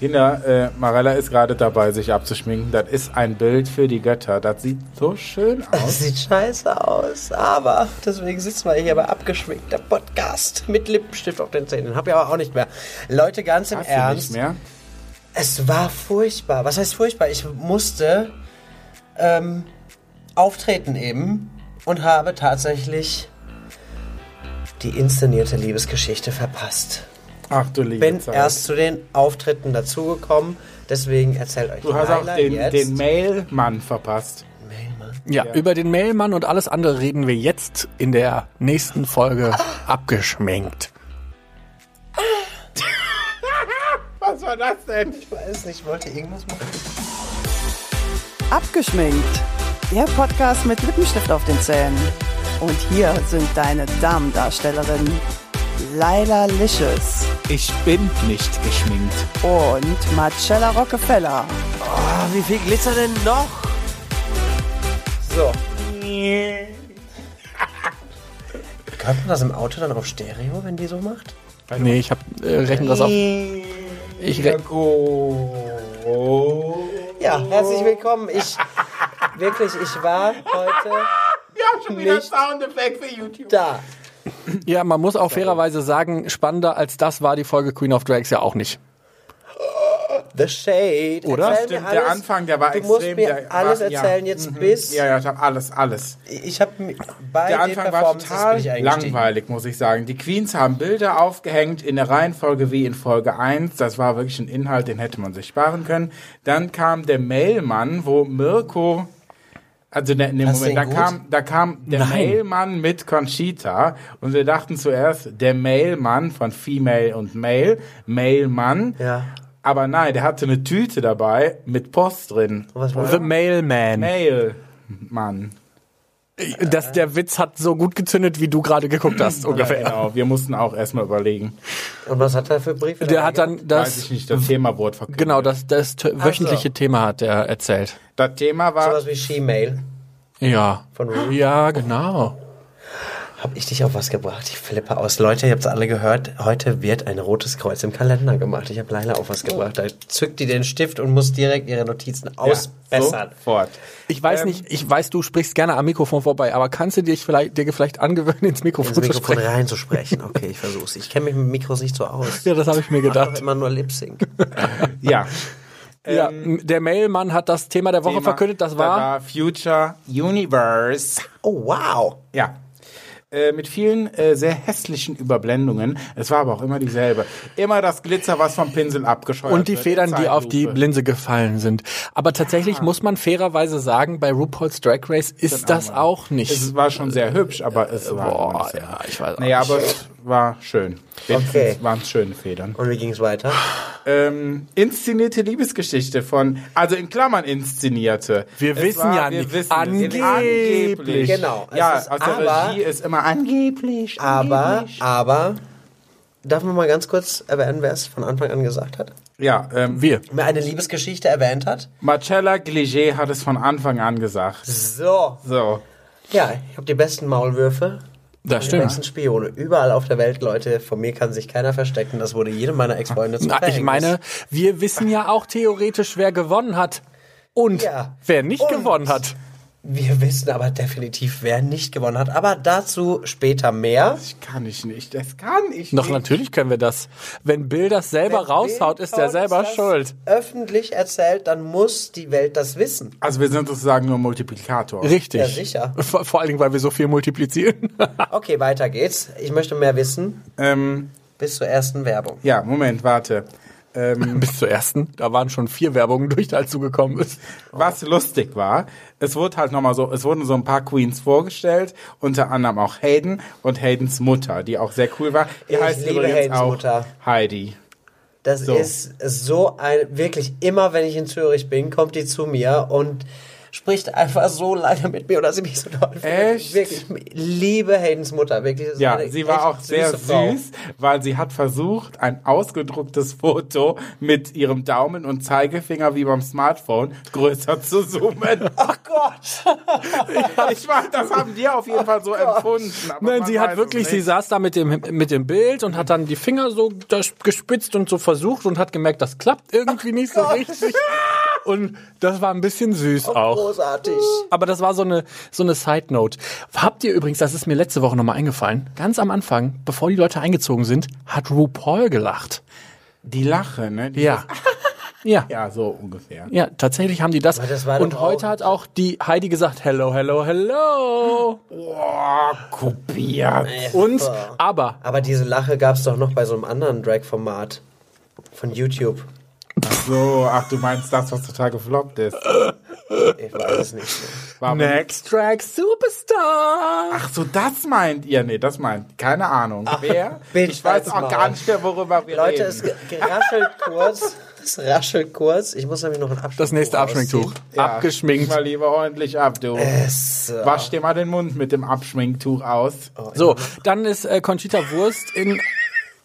Kinder, äh, Marella ist gerade dabei, sich abzuschminken. Das ist ein Bild für die Götter. Das sieht so schön Das aus. sieht scheiße aus, aber deswegen sitzen wir hier bei abgeschminkter Podcast mit Lippenstift auf den Zähnen. Hab ich aber auch nicht mehr. Leute, ganz im Hast du Ernst, nicht mehr? es war furchtbar. Was heißt furchtbar? Ich musste ähm, auftreten eben und habe tatsächlich die inszenierte Liebesgeschichte verpasst. Ach du liebe Bin Zeit. erst zu den Auftritten dazugekommen, deswegen erzählt euch du hast auch den, jetzt. den Mailmann verpasst. Mailmann. Ja, über den Mailmann und alles andere reden wir jetzt in der nächsten Folge abgeschminkt. Was war das denn? Ich weiß nicht, ich wollte irgendwas machen. Abgeschminkt. Der Podcast mit Lippenstift auf den Zähnen. Und hier sind deine Damendarstellerinnen Laila Licious Ich bin nicht geschminkt. und Marcella Rockefeller. Oh, wie viel Glitzer denn noch? So. Hört man das im Auto dann auf Stereo, wenn die so macht? Nee, ich hab, äh, rechne das auf. Ich re Ja, herzlich willkommen. Ich wirklich, ich war heute Wir haben schon wieder. Soundeffekt für YouTube. da. Ja, man muss auch fairerweise sagen, spannender als das war die Folge Queen of Drags ja auch nicht. The Shade. Oder? Erzähl Stimmt, mir alles. der Anfang, der war du extrem. musst mir der alles war, ja. erzählen jetzt bis. Ja, ja, ich hab alles, alles. Ich habe bei Der den Anfang war total langweilig, muss ich sagen. Die Queens haben Bilder aufgehängt in der Reihenfolge wie in Folge 1. Das war wirklich ein Inhalt, den hätte man sich sparen können. Dann kam der Mailmann, wo Mirko, also der, in dem Moment, da gut? kam, da kam der Nein. Mailmann mit Conchita und wir dachten zuerst, der Mailmann von Female und Male, Mailmann. Ja. Aber nein, der hatte eine Tüte dabei mit Post drin. Was war The Mailman. Mailmann. Das, der Witz hat so gut gezündet, wie du gerade geguckt hast, ungefähr. Genau, wir mussten auch erstmal überlegen. Und was hat er für Briefe? Der hat dann Weiß das, ich nicht, das Thema wurde verkündet. genau, das, das wöchentliche Thema hat er erzählt. Das Thema war, Sowas wie She-Mail Ja. von Ru. Ja, genau. Hab ich dich auf was gebracht? Ich flippe aus. Leute, ihr habt's alle gehört. Heute wird ein rotes Kreuz im Kalender gemacht. Ich habe Leila auf was gebracht. Da zückt die den Stift und muss direkt ihre Notizen ausbessern. sofort. Ich weiß nicht, ich weiß, du sprichst gerne am Mikrofon vorbei, aber kannst du dich vielleicht, dir vielleicht angewöhnen, ins Mikrofon, ins zu Mikrofon sprechen? reinzusprechen. Okay, ich versuch's. Ich kenne mich mit Mikros nicht so aus. Ja, das habe ich mir Ich gedacht. doch immer nur Lip Sync. Ja. Ja, der Mailmann hat das Thema der Woche Thema, verkündet, das war, da war Future Universe. Oh, wow. Ja. Äh, mit vielen äh, sehr hässlichen Überblendungen. Es war aber auch immer dieselbe. Immer das Glitzer, was vom Pinsel abgescheuert und die wird. Federn, die auf die. Linse gefallen sind. Aber tatsächlich muss man fairerweise sagen, bei RuPaul's Drag Race ist das auch nicht. Es war schon sehr hübsch, aber es war Boah, immer nicht so. ja, ich weiß auch Naja, nicht. aber es war schön. Okay. waren es schöne Federn. Und wie ging's weiter? Ähm, inszenierte Liebesgeschichte von, also in Klammern inszenierte. Wir Es wissen ja wir nicht. wissen es. Angeblich. angeblich. Genau. Es Ja, ist aus der aber- Regie ist immer angeblich. Aber, angeblich. aber, darf man mal ganz kurz erwähnen, wer es von Anfang an gesagt hat? Ja, ähm, wir. Wer eine Liebesgeschichte erwähnt hat? Marcella Gliget hat es von Anfang an gesagt. So. So. Ja, ich habe die besten Maulwürfe. Das Die stimmt. besten Spione. Überall auf der Welt, Leute. Von mir kann sich keiner verstecken. Das wurde jedem meiner Ex-Freunde zum Na, ich meine, wir wissen ja auch theoretisch, wer gewonnen hat. Und Ja. wer nicht Und- gewonnen hat. Wir wissen aber definitiv, wer nicht gewonnen hat. Aber dazu später mehr. Ich kann ich nicht. Das kann ich Doch nicht. natürlich können wir das. Wenn Bill das selber Wenn raushaut, Bill ist er selber das schuld. öffentlich erzählt, dann muss die Welt das wissen. Also wir sind sozusagen nur Multiplikator. Richtig. Ja, sicher. Vor, vor allen Dingen, weil wir so viel multiplizieren. Okay, weiter geht's. Ich möchte mehr wissen. Ähm, Bis zur ersten Werbung. ja, Moment, warte. Ähm, Bis zur ersten. Da waren schon vier Werbungen durch, als du gekommen bist. was lustig war, es wurde halt nochmal so, es wurden so ein paar Queens vorgestellt, unter anderem auch Hayden und Haydens Mutter, die auch sehr cool war. Die Ich heißt liebe übrigens Haydens auch Mutter. Heidi. Das So. ist so ein, wirklich immer, wenn ich in Zürich bin, kommt die zu mir und spricht einfach so lange mit mir oder sie mich so toll findet. Echt? Wirklich, ich liebe Haydens Mutter, wirklich. Ja, sie war auch sehr süße Frau. süß, weil sie hat versucht, ein ausgedrucktes Foto mit ihrem Daumen und Zeigefinger wie beim Smartphone größer zu zoomen. Ach Gott. ich weiß, das haben die auf jeden Fall so empfunden. aber Nein, sie hat wirklich, sie saß da mit dem, mit dem Bild und hat dann die Finger so gespitzt und so versucht und hat gemerkt, das klappt irgendwie nicht so richtig. Und das war ein bisschen süß auch. Großartig. Aber das war so eine, so eine Side Note. Habt ihr übrigens, das ist mir letzte Woche nochmal eingefallen, ganz am Anfang, bevor die Leute eingezogen sind, hat RuPaul gelacht. Die Lache, ne? Die Ja. Ja. Ja, so ungefähr. Ja, tatsächlich haben die das. Das war und heute hat auch die Heidi gesagt, hello, hello, hello. Boah, kopiert. Und, aber, Aber diese Lache gab es doch noch bei so einem anderen Drag-Format von YouTube. Ach so, ach, du meinst das, was total gefloppt ist. Ich weiß es nicht. War Next Track Superstar. Ach so, das meint ihr? Nee, das meint, keine Ahnung. Wer? bitte Ich weiß auch gar nicht mehr, worüber wir Leute, reden. es ge- geraschelt kurz. Es raschelt kurz. Ich muss nämlich noch ein Abschminktuch Das nächste Abschminktuch. Ja, Abgeschminkt. Mal lieber ordentlich ab, du. Es, äh, Wasch dir mal den Mund mit dem Abschminktuch aus. So, dann ist äh, Conchita Wurst in.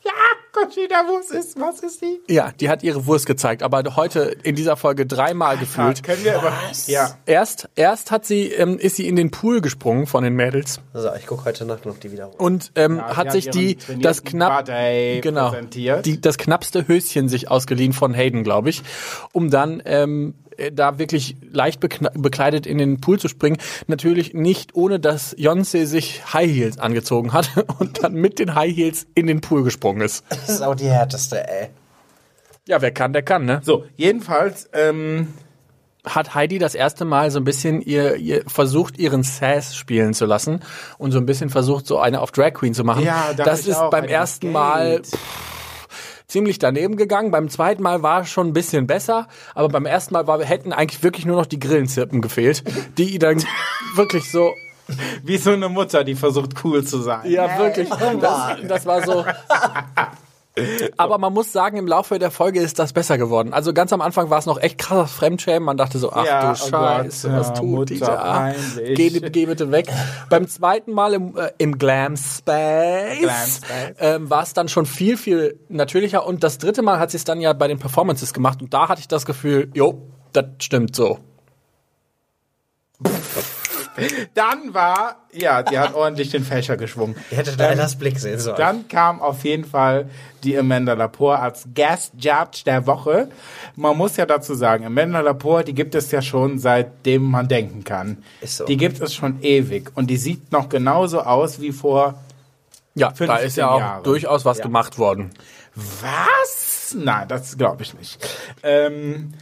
Ja, Conchita, was ist, was ist die? Ja, die hat ihre Wurst gezeigt, aber heute in dieser Folge dreimal Ja, gefühlt. können wir über, ja. Erst, erst hat sie, ähm, ist sie in den Pool gesprungen von den Mädels So, ich gucke heute Nacht noch die Wiederholung. und ähm, Ja, hat sich die das knapp Body genau die das knappste Höschen sich ausgeliehen von Hayden, glaube ich, um dann ähm, äh, da wirklich leicht bekleidet in den Pool zu springen. Natürlich nicht ohne dass Jonse sich High Heels angezogen hat und dann mit den High Heels in den Pool gesprungen ist. Das ist auch die härteste, ey. Ja, wer kann, der kann, ne? So, jedenfalls, ähm, hat Heidi das erste Mal so ein bisschen ihr, ihr versucht, ihren Sass spielen zu lassen und so ein bisschen versucht, so eine auf Drag Queen zu machen. Ja, das ist beim ersten Geld. Mal pff, ziemlich daneben gegangen. Beim zweiten Mal war es schon ein bisschen besser, aber beim ersten Mal war, hätten eigentlich wirklich nur noch die Grillenzirpen gefehlt, die dann wirklich so wie so eine Mutter, die versucht cool zu sein. ja, wirklich. Das, das war so. Aber man muss sagen, im Laufe der Folge ist das besser geworden. Also ganz am Anfang war es noch echt krasses Fremdschämen. Man dachte so, ach Ja, du oh Scheiße, Gott, was tut Mutter, die da? Geh, geh bitte weg. Beim zweiten Mal im, äh, im Glam Space, Glam Space. ähm, war es dann schon viel, viel natürlicher. Und das dritte Mal hat sie es dann ja bei den Performances gemacht. Und da hatte ich das Gefühl, jo, das stimmt so. Dann war, ja, die hat ordentlich den Fächer geschwungen. Ihr hättet Lailas Blick sehen sollen. Dann kam auf jeden Fall die Amanda Lepore als Guest Judge der Woche. Man muss ja dazu sagen, Amanda Lepore, die gibt es ja schon seitdem man denken kann. Ist so. Die gibt es schon ewig und die sieht noch genauso aus wie vor Ja, da 15 ist ja auch Jahre. durchaus was Ja. gemacht worden. Was? Nein, das glaube ich nicht. Ähm,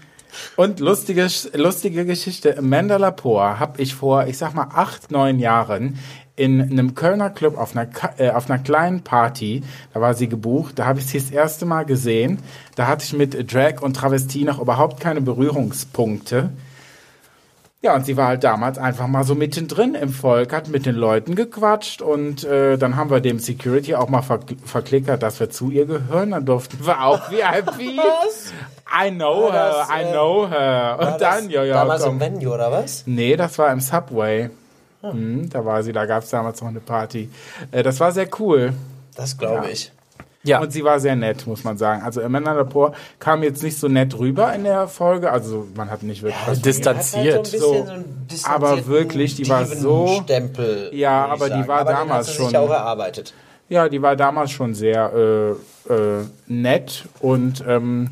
und lustige, lustige Geschichte. Amanda Lepore habe ich vor, ich sag mal, acht, neun Jahren in einem Kölner Club auf einer, äh, auf einer kleinen Party, da war sie gebucht, da habe ich sie das erste Mal gesehen. Da hatte ich mit Drag und Travestie noch überhaupt keine Berührungspunkte. Ja, und sie war halt damals einfach mal so mittendrin im Volk, hat mit den Leuten gequatscht und äh, dann haben wir dem Security auch mal verk verklickert, dass wir zu ihr gehören. Dann durften wir auch VIP. I know War her, das, I äh, know her. Und dann, das ja, ja, Damals komm. im Venue, oder was? Nee, das war im Subway. Mhm, da war sie, da gab es damals noch eine Party. Äh, das war sehr cool. Das glaube Ja. ich. Ja. Und sie war sehr nett, muss man sagen. Also Amanda Lepore kam jetzt nicht so nett rüber in der Folge. Also man hat nicht wirklich was distanziert. So. Aber wirklich, die war so- Stempel. Ja, aber die war aber damals sie sich schon- auch erarbeitet. Ja, die war damals schon sehr äh, äh, nett und ähm,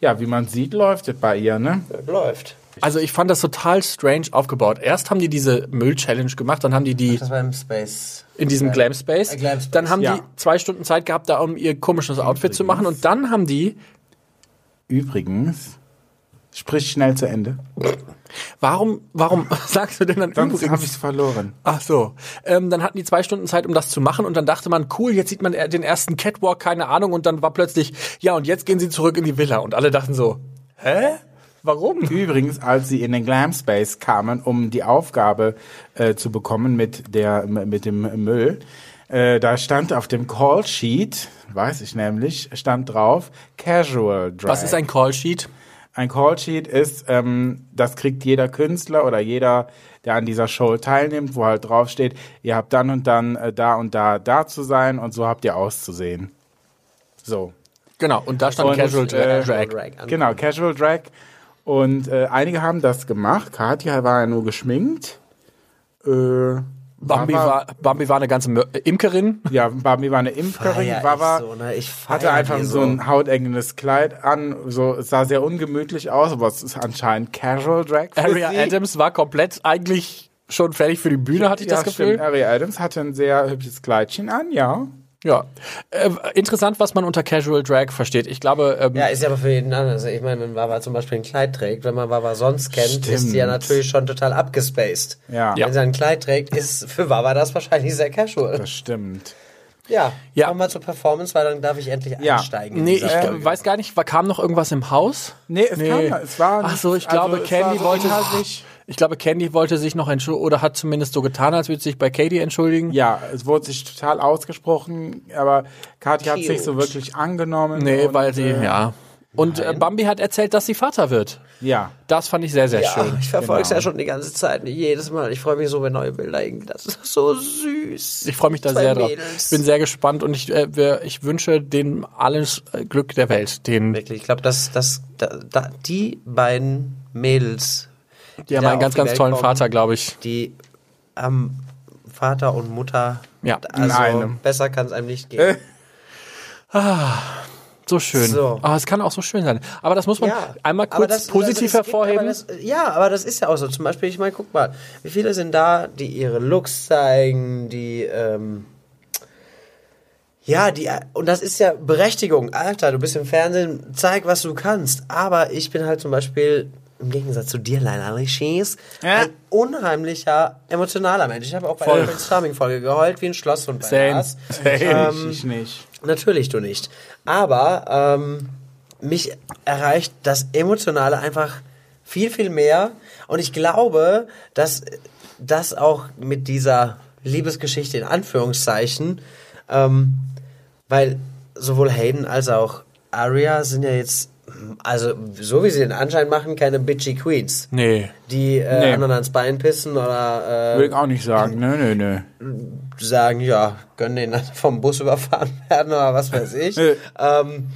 ja, wie man sieht, läuft es bei ihr, ne? Läuft. Also ich fand das total strange aufgebaut. Erst haben die diese Müll-Challenge gemacht, dann haben die die Das war im Space. in diesem Ja. Glam Space. Äh, Glam Space. Dann haben Ja. die zwei Stunden Zeit gehabt, da um ihr komisches Outfit zu machen. Und dann haben die, Übrigens, sprich schnell zu Ende. warum, warum sagst du denn dann Sonst habe ich übrigens? es verloren. Ach so. Ähm, dann hatten die zwei Stunden Zeit, um das zu machen. Und dann dachte man, cool, jetzt sieht man den ersten Catwalk, keine Ahnung. Und dann war plötzlich, ja, und jetzt gehen sie zurück in die Villa. Und alle dachten so, hä? Warum? Übrigens, als sie in den Glam Space kamen, um die Aufgabe äh, zu bekommen mit der mit dem Müll, äh, da stand auf dem Call Sheet, weiß ich nämlich, stand drauf Casual Drag. Was ist ein Callsheet? Ein Callsheet ist, ähm, das kriegt jeder Künstler oder jeder, der an dieser Show teilnimmt, wo halt draufsteht, ihr habt dann und dann äh, da und da da zu sein und so habt ihr auszusehen. So. Genau, und da stand Und, Casual äh, Drag. Drag. Genau, Casual Drag. Und äh, einige haben das gemacht. Katja war ja nur geschminkt. Äh, Bambi war, Bambi war eine ganze Mö- Imkerin. Ja, Bambi war eine Imkerin. echt so, ne? Hatte einfach so ein hautengendes Kleid an. So, es sah sehr ungemütlich aus, aber es ist anscheinend Casual Drag. für Aria sie. Adams war komplett eigentlich schon fertig für die Bühne, hatte ich ja, das Gefühl. Stimmt. Aria Adams hatte ein sehr hübsches Kleidchen an, ja. Ja. Äh, interessant, was man unter Casual Drag versteht. Ich glaube, ähm, Ja, ist ja aber für jeden anders. Ich meine, wenn Wawa zum Beispiel ein Kleid trägt, wenn man Wawa sonst kennt, ist die ja Stimmt. natürlich schon total abgespaced. Ja, Ja. Wenn sie ein Kleid trägt, ist für Wawa das wahrscheinlich sehr casual. das stimmt. Ja, Ja. kommen wir zur Performance, weil dann darf ich endlich Ja. einsteigen. in nee, ich Folge. weiß gar nicht, war, kam noch irgendwas im Haus? Nee, es kam, es war Ach so, ich also glaube, Candy wollte inhaltlich- ich glaube, Candy wollte sich noch entschuldigen oder hat zumindest so getan, als würde sie sich bei Katie entschuldigen. Ja, es wurde sich total ausgesprochen, aber Katja hat sich so wirklich angenommen. Nee, und, weil sie, äh, ja. Und äh, Bambi hat erzählt, dass sie Vater wird. Ja. Das fand ich sehr, sehr Ja, schön. ich verfolge es Genau. ja schon die ganze Zeit, jedes Mal. Ich freue mich so, wenn neue Bilder irgendwie, das ist so süß. Ich freue mich da Zwei sehr drauf. Mädels. Ich bin sehr gespannt und ich, äh, wir- ich wünsche denen alles äh, Glück der Welt. Den, Wirklich, ich glaube, dass, dass da, da, die beiden Mädels, die haben einen ganz, ganz tollen kommen, Vater, glaube ich. die am Vater und Mutter, Ja, also einem. besser kann es einem nicht gehen. So schön. So. Aber es kann auch so schön sein. Aber das muss man Ja, einmal kurz das- positiv also es gibt- hervorheben. aber das, ja, aber das ist ja auch so. Zum Beispiel, ich meine, guck mal, wie viele sind da, die ihre Looks zeigen, die, ähm, ja, die, und das ist ja Berechtigung. Alter, du bist im Fernsehen, zeig, was du kannst. Aber ich bin halt zum Beispiel, im Gegensatz zu dir, Leila Richis, Ja. ein unheimlicher, emotionaler Mensch. Ich habe auch bei Voll. der Prince Charming Folge geheult wie ein Schlosshund bei Same. Same. Ähm, ich nicht. Natürlich du nicht. Aber ähm, mich erreicht das Emotionale einfach viel, viel mehr. Und ich glaube, dass das auch mit dieser Liebesgeschichte in Anführungszeichen, ähm, weil sowohl Hayden als auch Arya sind ja jetzt, also so wie sie den Anschein machen, keine bitchy Queens, nee. die äh, Nee. anderen ans Bein pissen oder Will äh, ich auch nicht sagen. Nö, nö, nö. sagen, ja, können den vom Bus überfahren werden oder was weiß ich. Äh. ähm,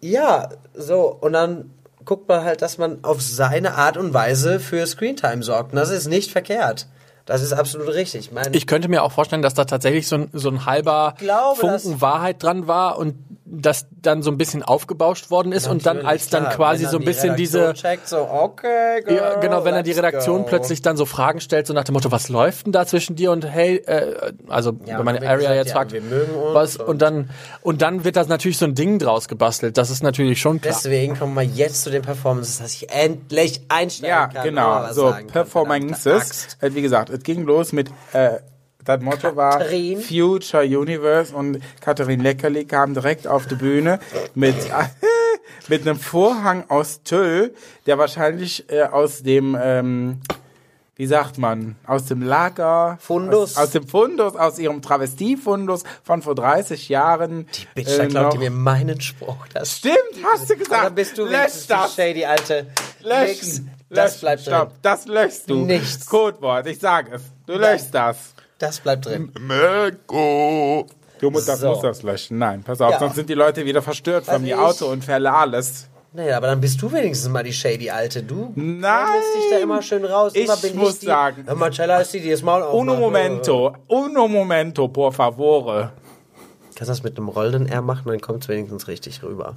ja, so, und dann guckt man halt, dass man auf seine Art und Weise für Screentime sorgt. Und das ist nicht verkehrt. Das ist absolut richtig. Mein, Ich könnte mir auch vorstellen, dass da tatsächlich so ein, so ein halber glaube, Funken Wahrheit dran war und das dann so ein bisschen aufgebauscht worden ist und dann Natürlich, als dann klar, quasi wenn so ein die bisschen Redaktion diese Checkt, so, okay, girl, ja, genau, wenn dann die Redaktion go. plötzlich dann so Fragen stellt, so nach dem Motto, was läuft denn da zwischen dir und hey, äh, also Ja, wenn man dann Area gesagt, jetzt ja, fragt, wir mögen uns was und- und dann und dann wird das natürlich so ein Ding draus gebastelt. Das ist natürlich schon klar. Deswegen kommen wir jetzt zu den Performances, dass ich endlich einsteigen Ja, kann. genau. aber was So, Performances. Äh, wie gesagt, es ging los mit, äh, das Motto war Katrin. Future Universe und Katharin Leckerli kam direkt auf die Bühne mit, mit einem Vorhang aus Tüll, der wahrscheinlich äh, aus dem, ähm, wie sagt man, aus dem Lager. Fundus. Aus, aus dem Fundus, aus ihrem Travestiefundus von vor 30 Jahren. Bitch, da äh, klaut noch- die mir meinen Spruch. Das Stimmt, hast du gesagt. Oder bist du Lösch die das. shady alte Löschen. Nix. Das Löschen. bleibt Stopp. drin. Das löschst du. Nichts. Codewort, ich sag es. Du löschst das. Das bleibt drin. Mirko. Du musst das, So. musst das löschen. Nein, pass auf, Ja. sonst sind die Leute wieder verstört von Also mir. ich- Autounfälle, alles. Naja, aber dann bist du wenigstens mal die shady Alte. Du Nein. lässt dich da immer schön raus. Ich immer bin muss ich die, sagen- Hör mal, Cella ist die, die das Maul aufmacht. Uno momento. Uno momento, por favore. Kannst du das mit einem rollenden R machen, dann kommt es wenigstens richtig rüber.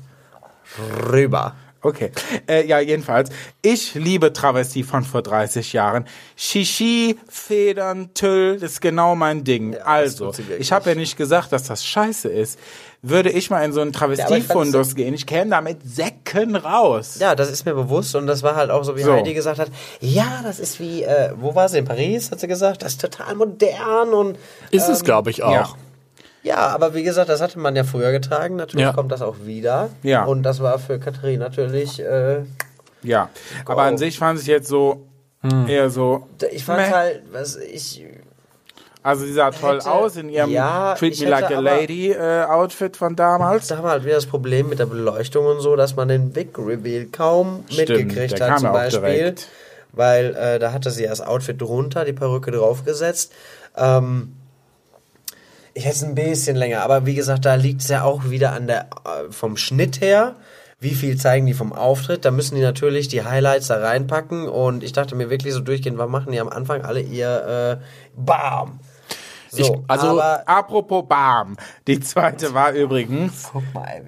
Rüber. Okay. Äh, ja, jedenfalls. Ich liebe Travestie von vor 30 Jahren. Shishi, Federn, Tüll, das ist genau mein Ding. das also, ich habe ja nicht gesagt, dass das scheiße ist. Würde ich mal in so einen Travestiefundus gehen, ich käme damit Säcken raus. Ja, das ist mir bewusst und das war halt auch so, wie So. Heidi gesagt hat. Ja, das ist wie, äh, wo war sie? In Paris, hat sie gesagt. Das ist total modern und Ist es, glaube ich, auch. ja. Ja, aber wie gesagt, das hatte man ja früher getragen. Natürlich Ja. kommt das auch wieder. Ja. Und das war für Katharina natürlich. Äh, Ja, aber an sich fand ich jetzt so eher so. ich fand meh. halt, was ich. Also sie sah toll Hätte- aus in ihrem Ja, Treat Me Like a Lady äh, Outfit von damals. Da haben wir halt wieder das Problem mit der Beleuchtung und so, dass man den Big Reveal kaum Stimmt, mitgekriegt der hat, kam zum Beispiel. direkt. Weil äh, da hatte sie das Outfit drunter, die Perücke draufgesetzt. Ähm, ich hätte es ein bisschen länger, aber wie gesagt, da liegt es ja auch wieder an der äh, vom Schnitt her. Wie viel zeigen die vom Auftritt? Da müssen die natürlich die Highlights da reinpacken und ich dachte mir wirklich so durchgehend, was machen die am Anfang alle ihr äh, Bam. So, Ich- also- Apropos Bam. Die zweite war übrigens, guck mal, ey,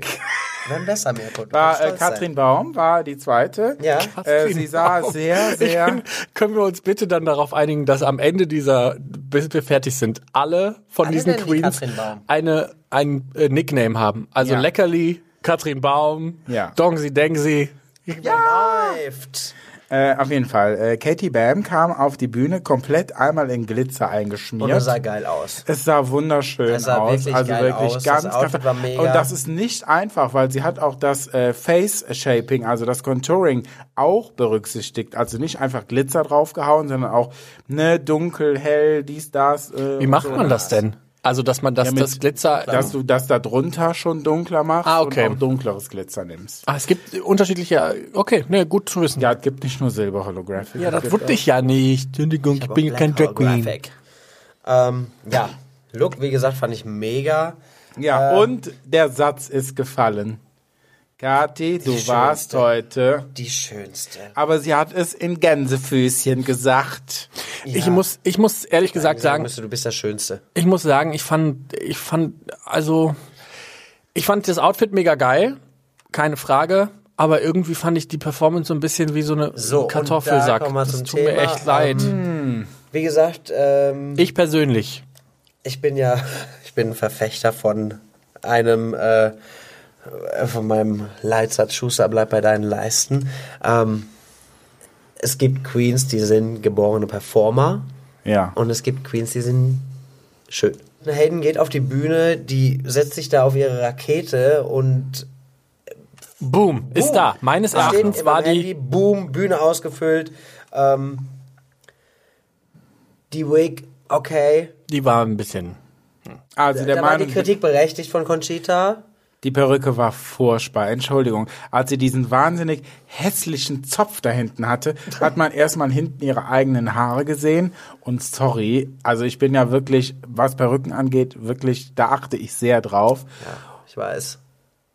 werden besser mehr Podcast. war äh. Katrin Baum, war die zweite. Ja. Äh, sie sah sehr, sehr. Ich, können wir uns bitte dann darauf einigen, dass am Ende dieser, bis wir fertig sind, alle von Alle diesen die Queens Baum. eine, ein äh, Nickname haben. Also Ja. Leckerli, Katrin Baum, Ja. Dongsi Dengsi. Läuft. Äh, auf jeden Fall. Äh, Katie Bam kam auf die Bühne komplett einmal in Glitzer eingeschmiert. Und das sah geil aus. Es sah wunderschön Es sah aus. wirklich also geil wirklich aus. ganz, Das ganz war mega. Und das ist nicht einfach, weil sie hat auch das äh, Face Shaping, also das Contouring auch berücksichtigt. Also nicht einfach Glitzer draufgehauen, sondern auch ne dunkel, hell, dies, das. Äh, Wie macht so. man das denn? Also, dass man das, Ja, mit- das Glitzer. Dass du das da drunter schon dunkler machst Ah, okay. und auch dunkleres Glitzer nimmst. ah, es gibt unterschiedliche. Okay, ne, gut zu wissen. Ja, es gibt nicht nur Silber Holographic. Ja, das wusste ich ja nicht. Entschuldigung, ich bin ja kein Drag Queen. Ähm, ja, Look, wie gesagt, fand ich mega. Ja, Äh, und der Satz ist gefallen. Kathi, du Die warst schönste. heute. Die schönste. Aber sie hat es in Gänsefüßchen gesagt. Ich Ja. muss, ich muss ehrlich gesagt sagen sagen, müsste, du bist der Schönste. ich muss sagen, ich fand, ich fand, also, ich fand das Outfit mega geil, keine Frage. Aber irgendwie fand ich die Performance so ein bisschen wie so eine So, Kartoffelsack. da Das tut mir Thema, echt leid. Wie gesagt, ähm, ich persönlich. ich bin ja, ich bin ein Verfechter von einem, äh, von meinem Leitsatz Schuster bleibt bei deinen Leisten. Ähm, es gibt Queens, die sind geborene Performer Ja. und es gibt Queens, die sind schön. Hayden geht auf die Bühne, die setzt sich da auf ihre Rakete und Boom, ist Boom. da. Meines Erachtens war meinem die, Handy, Boom, Bühne ausgefüllt. Ähm, die Wig, okay. die war ein bisschen. Also der da war die Meinung, Kritik berechtigt von Conchita. Die Perücke war furchtbar. Entschuldigung. Als sie diesen wahnsinnig hässlichen Zopf da hinten hatte, hat man erstmal hinten ihre eigenen Haare gesehen. Und sorry, also ich bin ja wirklich, was Perücken angeht, wirklich, da achte ich sehr drauf. Ja, ich weiß.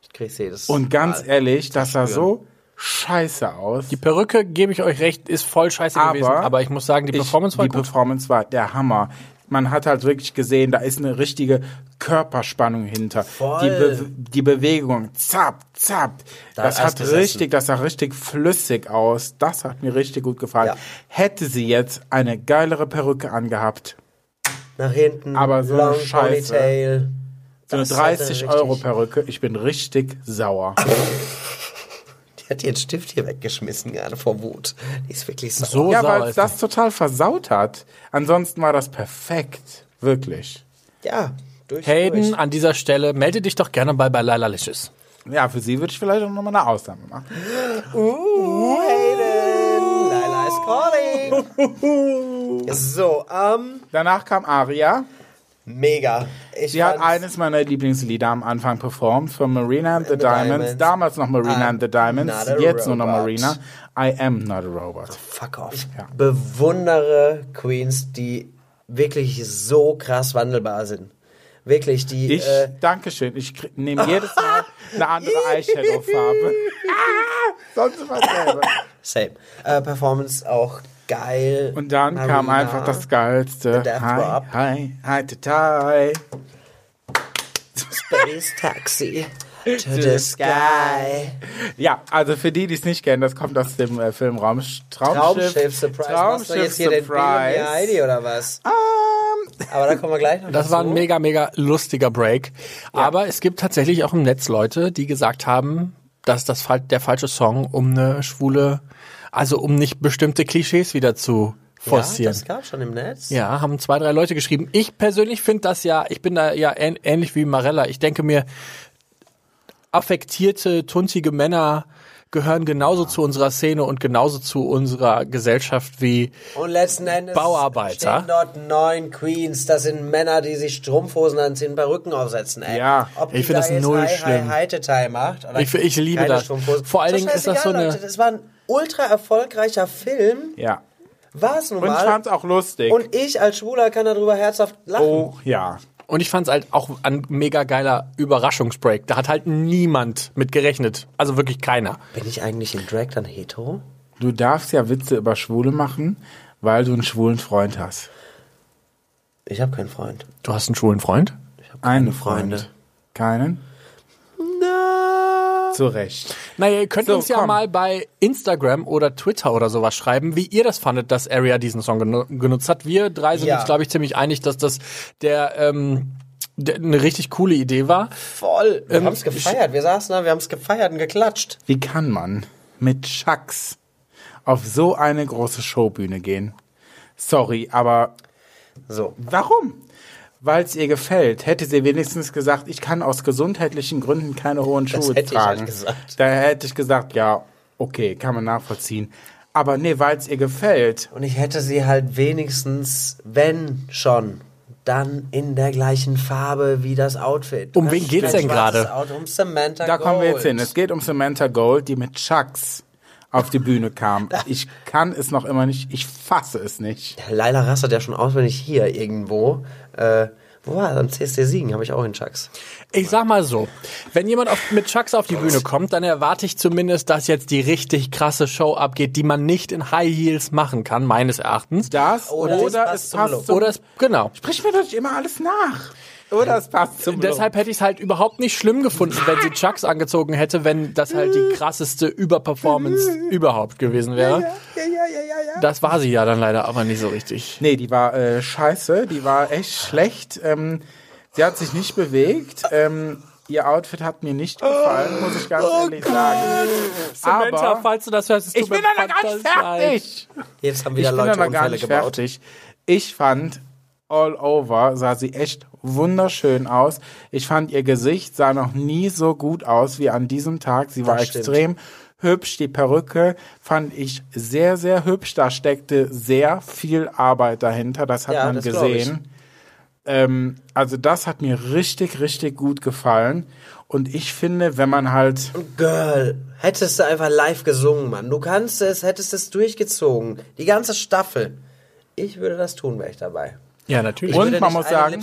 Ich krieg's jedes Und ganz Mal. ehrlich, das sah so scheiße aus. Die Perücke, gebe ich euch recht, ist voll scheiße Aber gewesen. Aber ich muss sagen, die Ich- Performance war die gut. Performance war der Hammer. Man hat halt wirklich gesehen, da ist eine richtige Körperspannung hinter. Voll. Die, Be die Bewegung, zapp, zapp. Da das hat richtig, das sah richtig flüssig aus. Das hat mir richtig gut gefallen. Ja. Hätte sie jetzt eine geilere Perücke angehabt, Nach hinten, Aber so eine long Scheiße. Ponytail. so eine Das hatte 30 richtig- Euro Perücke, ich bin richtig sauer. Die hat ihren Stift hier weggeschmissen, gerade vor Wut. Die ist wirklich sauer. So ja, weil es das total versaut hat. Ansonsten war das perfekt. Wirklich. Ja, durch. Hayden, durch. an dieser Stelle, melde dich doch gerne bei, bei Laila Licious. Ja, für sie würde ich vielleicht auch nochmal eine Ausnahme machen. Uh, Hayden. Lila is calling. so, ähm, Danach kam Aria. Mega. Ich Sie hat eines meiner Lieblingslieder am Anfang performt von Marina and the, The Diamonds. Diamonds. Damals noch Marina I'm and the Diamonds, jetzt nur noch robot. Marina. I am not a robot. Fuck off. Ich Ja. bewundere Queens, die wirklich so krass wandelbar sind. Wirklich, die. Ich, äh, Dankeschön. Ich nehme jedes Mal eine andere Eyeshadow-Farbe. Ah, sonst immer selber. same. Äh, Performance auch geil. Und dann kam Marina. einfach das Geilste. The Death Hi, hi, hi, totai. Space Taxi to the sky. Ja, also für die, die es nicht kennen, das kommt aus dem äh, Film Raum, Traumschiff. Traumschiff Surprise. Machst du jetzt hier den und die Heidi oder was? Ähm, Aber da kommen wir gleich noch Das dazu. war ein mega, mega lustiger Break. Aber es gibt tatsächlich auch im Netz Leute, die gesagt haben, dass das der falsche Song, um eine schwule, also um nicht bestimmte Klischees wieder zu ja, forcieren. das gab schon im Netz. Ja, haben zwei, drei Leute geschrieben. Ich persönlich finde das ja, ich bin da ja ähn ähnlich wie Marella. Ich denke mir, affektierte, tunzige Männer gehören genauso zu unserer Szene und genauso zu unserer Gesellschaft wie Und letzten Endes Bauarbeiter. stehen dort neun Queens. Das sind Männer, die sich Strumpfhosen anziehen, Perücken aufsetzen. Ey. Ja, Ob ich die find da das null Hi, schlimm. Hi, Hi, macht. Oder Ich- ich liebe das. Vor allen Dingen ist das so eine- Leute. Das war ein ultra erfolgreicher Film. Ja. War es nun Und ich mal. fand's auch lustig. Und ich als Schwuler kann darüber herzhaft lachen. oh, ja. Und ich fand's halt auch ein mega geiler Überraschungsbreak. Da hat halt niemand mit gerechnet. Also wirklich keiner. Bin ich eigentlich in Drag dann hetero? Du darfst ja Witze über Schwule machen, weil du einen schwulen Freund hast. Ich habe keinen Freund. Du hast einen schwulen Freund? Ich habe Einen keine Freunde. Freund. Keinen? Na. Zu Recht. Naja, ihr könnt So, uns ja komm. mal bei Instagram oder Twitter oder sowas schreiben, wie ihr das fandet, dass Area diesen Song genu genutzt hat. Wir drei sind Ja. uns, glaube ich, ziemlich einig, dass das der, ähm, der eine richtig coole Idee war. Voll. Wir Ähm, haben's gefeiert. Wir saßen da, wir haben's gefeiert und geklatscht. Wie kann man mit Chucks auf so eine große Showbühne gehen? Sorry, aber So. warum? Weil es ihr gefällt. Hätte sie wenigstens gesagt, ich kann aus gesundheitlichen Gründen keine hohen Schuhe hätte ich tragen. halt gesagt. Da hätte ich gesagt, ja, okay, kann man nachvollziehen. Aber nee, weil es ihr gefällt. Und ich hätte sie halt wenigstens, wenn schon, dann in der gleichen Farbe wie das Outfit. Um Das wen geht's denn gerade? Um Samantha Da kommen wir jetzt Gold. hin. Es geht um Samantha Gold, die mit Chucks auf die Bühne kam. Ich kann es noch immer nicht, ich fasse es nicht. Laila rastet ja schon auswendig hier irgendwo. Äh, wo war er? Am CSD Siegen habe ich auch in Chucks. Ich sag mal so, wenn jemand auf, mit Chucks auf die Bühne kommt, dann erwarte ich zumindest, dass jetzt die richtig krasse Show abgeht, die man nicht in High Heels machen kann, meines Erachtens. Das Oder oder, es passt passt zum, Oder es, genau. Sprich mir doch immer alles nach. Oder es passt zum Deshalb hätte ich es halt überhaupt nicht schlimm gefunden, wenn sie Chucks angezogen hätte, wenn das halt die krasseste Überperformance überhaupt gewesen wäre. Das war sie ja dann leider aber nicht so richtig. Nee, die war äh, scheiße, die war echt schlecht. Ähm, sie hat sich nicht bewegt. Ähm, ihr Outfit hat mir nicht gefallen, muss ich ganz ehrlich sagen. Samantha, Aber falls du das hörst, es ich bin da noch gar nicht fertig. Jetzt haben Ich wieder bin da Leute noch gar Unfälle nicht gebaut. fertig. Ich fand all over sah sie echt wunderschön aus. Ich fand ihr Gesicht sah noch nie so gut aus wie an diesem Tag. Sie war extrem hübsch. Die Perücke fand ich sehr, sehr hübsch. Da steckte sehr viel Arbeit dahinter. Das hat Ja, man das gesehen. Ähm, also das hat mir richtig, richtig gut gefallen. Und ich finde, wenn man halt Girl, hättest du einfach live gesungen, Mann. Du kannst es, hättest es durchgezogen. Die ganze Staffel. Ich würde das tun, wäre ich dabei. Ja, natürlich. Ich Und man muss sagen-.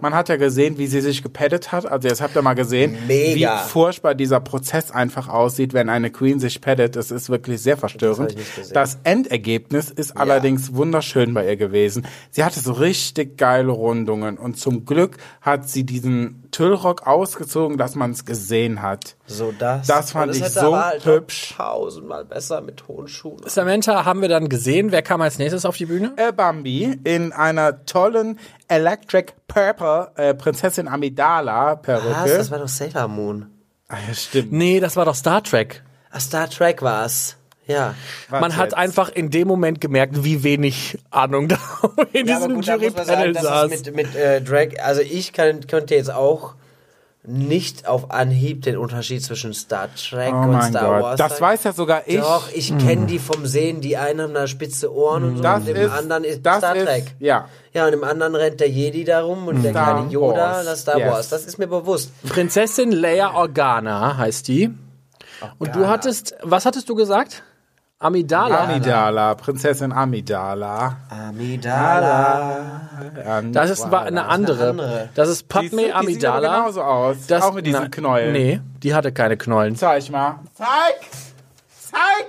Man hat ja gesehen, wie sie sich gepaddet hat. Also jetzt habt ihr mal gesehen, Mega. wie furchtbar dieser Prozess einfach aussieht, wenn eine Queen sich paddet. Das ist wirklich sehr verstörend. Das. Das Endergebnis ist allerdings wunderschön bei ihr gewesen. Sie hatte so richtig geile Rundungen und zum Glück hat sie diesen Tüllrock ausgezogen, dass man es gesehen hat. So das. Das fand es ich so halt hübsch. Tausendmal besser mit hohen Schuhen. Samantha haben wir dann gesehen. Wer kam als nächstes auf die Bühne? Äh, Bambi in einer tollen Electric Purple äh, Prinzessin Amidala Perücke. Was? Das war doch Sailor Moon. ah, ja, stimmt. Nee, das war doch Star Trek. Ah, Star Trek war's. Ja. Was Man hat jetzt? einfach in dem Moment gemerkt, wie wenig Ahnung da in Ja, diesem Jurypanel saß. mit, mit äh, Drag, also ich kann, könnte jetzt auch nicht auf Anhieb den Unterschied zwischen Star Trek Oh und mein Star Gott, Wars das sagen. weiß ja sogar ich. Doch, ich kenne die vom Sehen, die einen haben da spitze Ohren und so, Das und im ist- anderen ist das Star ist- Trek. ja. Ja, und im anderen rennt der Jedi da rum und der Star kleine Yoda, Wars, das Star yes. Wars. Das ist mir bewusst. Prinzessin Leia Organa heißt die. Und du hattest, was hattest du gesagt? Amidala. Amidala, Prinzessin Amidala. Amidala. Das ist eine andere. andere. Das ist Die, Padme sieht- die sieht aber Amidala. genauso aus. Das, auch mit diesen na, Knäueln. Nee, die hatte keine Knollen. Zeig mal. Zeig! Zeig!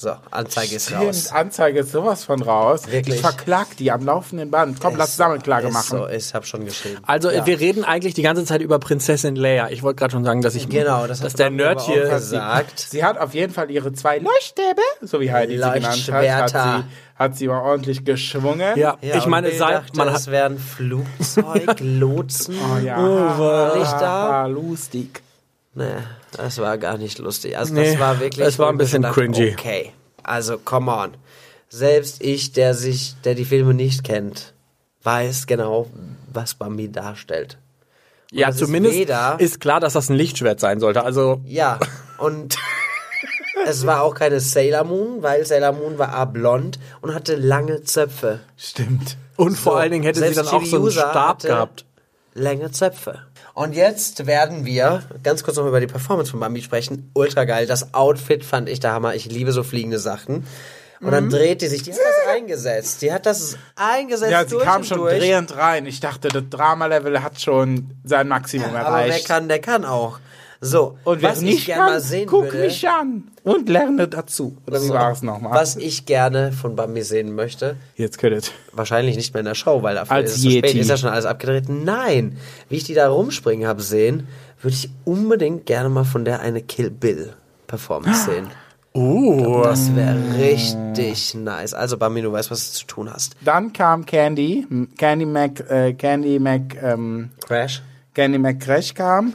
So, Anzeige ist Kind, raus. Anzeige ist sowas von raus. Wirklich? Ich verklag die am laufenden Band. Komm, lass Sammelklage ist machen. So, ich habe schon geschrieben. Also Ja. wir reden eigentlich die ganze Zeit über Prinzessin Leia. Ich wollte gerade schon sagen, dass ich Genau, das dass der Nerd hier gesagt. Sie hat auf jeden Fall ihre zwei Leuchtstäbe, so wie Heidi sie genannt hat, hat sie, hat sie mal ordentlich geschwungen. Ja, Ja, ich meine, sei, dachte, man es hat, wären Flugzeug, Lotsen. Oh ja. Lichter. Ah, lustig. Nee, das war gar nicht lustig. Also Nee, das war wirklich. es war ein bisschen dachte, cringy. Okay, also come on. Selbst ich, der sich, der die Filme nicht kennt, weiß genau, was Bambi darstellt. Und Ja, zumindest ist, weder, ist klar, dass das ein Lichtschwert sein sollte. Also Ja, und es war auch keine Sailor Moon, weil Sailor Moon war A blond und hatte lange Zöpfe. Stimmt. und vor allen Dingen hätte sie dann auch so einen Stab gehabt. Lange Zöpfe. Und jetzt werden wir ganz kurz noch über die Performance von Bambi sprechen. Ultra geil. Das Outfit fand ich der Hammer. Ich liebe so fliegende Sachen. Und Mhm. dann dreht die sich. Die hat das eingesetzt. Die hat das eingesetzt. Ja, sie durch kam schon durch. drehend rein. Ich dachte, das Drama-Level hat schon sein Maximum Aber wer erreicht. kann, der kann auch. So, Und wer was ich nicht gerne mal kann, sehen guck würde. mich an und lerne dazu. Oder wie So, war es nochmal? Was ich gerne von Bambi sehen möchte, Jetzt könntet. wahrscheinlich nicht mehr in der Show, weil dafür Als ist es zu spät, Yeti. ist ja schon alles abgedreht. Nein, wie ich die da rumspringen habe sehen, würde ich unbedingt gerne mal von der eine Kill Bill Performance sehen. Uh, Das wäre richtig nice. Also Bambi, du weißt, was du zu tun hast. Dann kam Candy, Candy Mac, äh, Candy Mac, ähm, Crash. Candy McCrash kam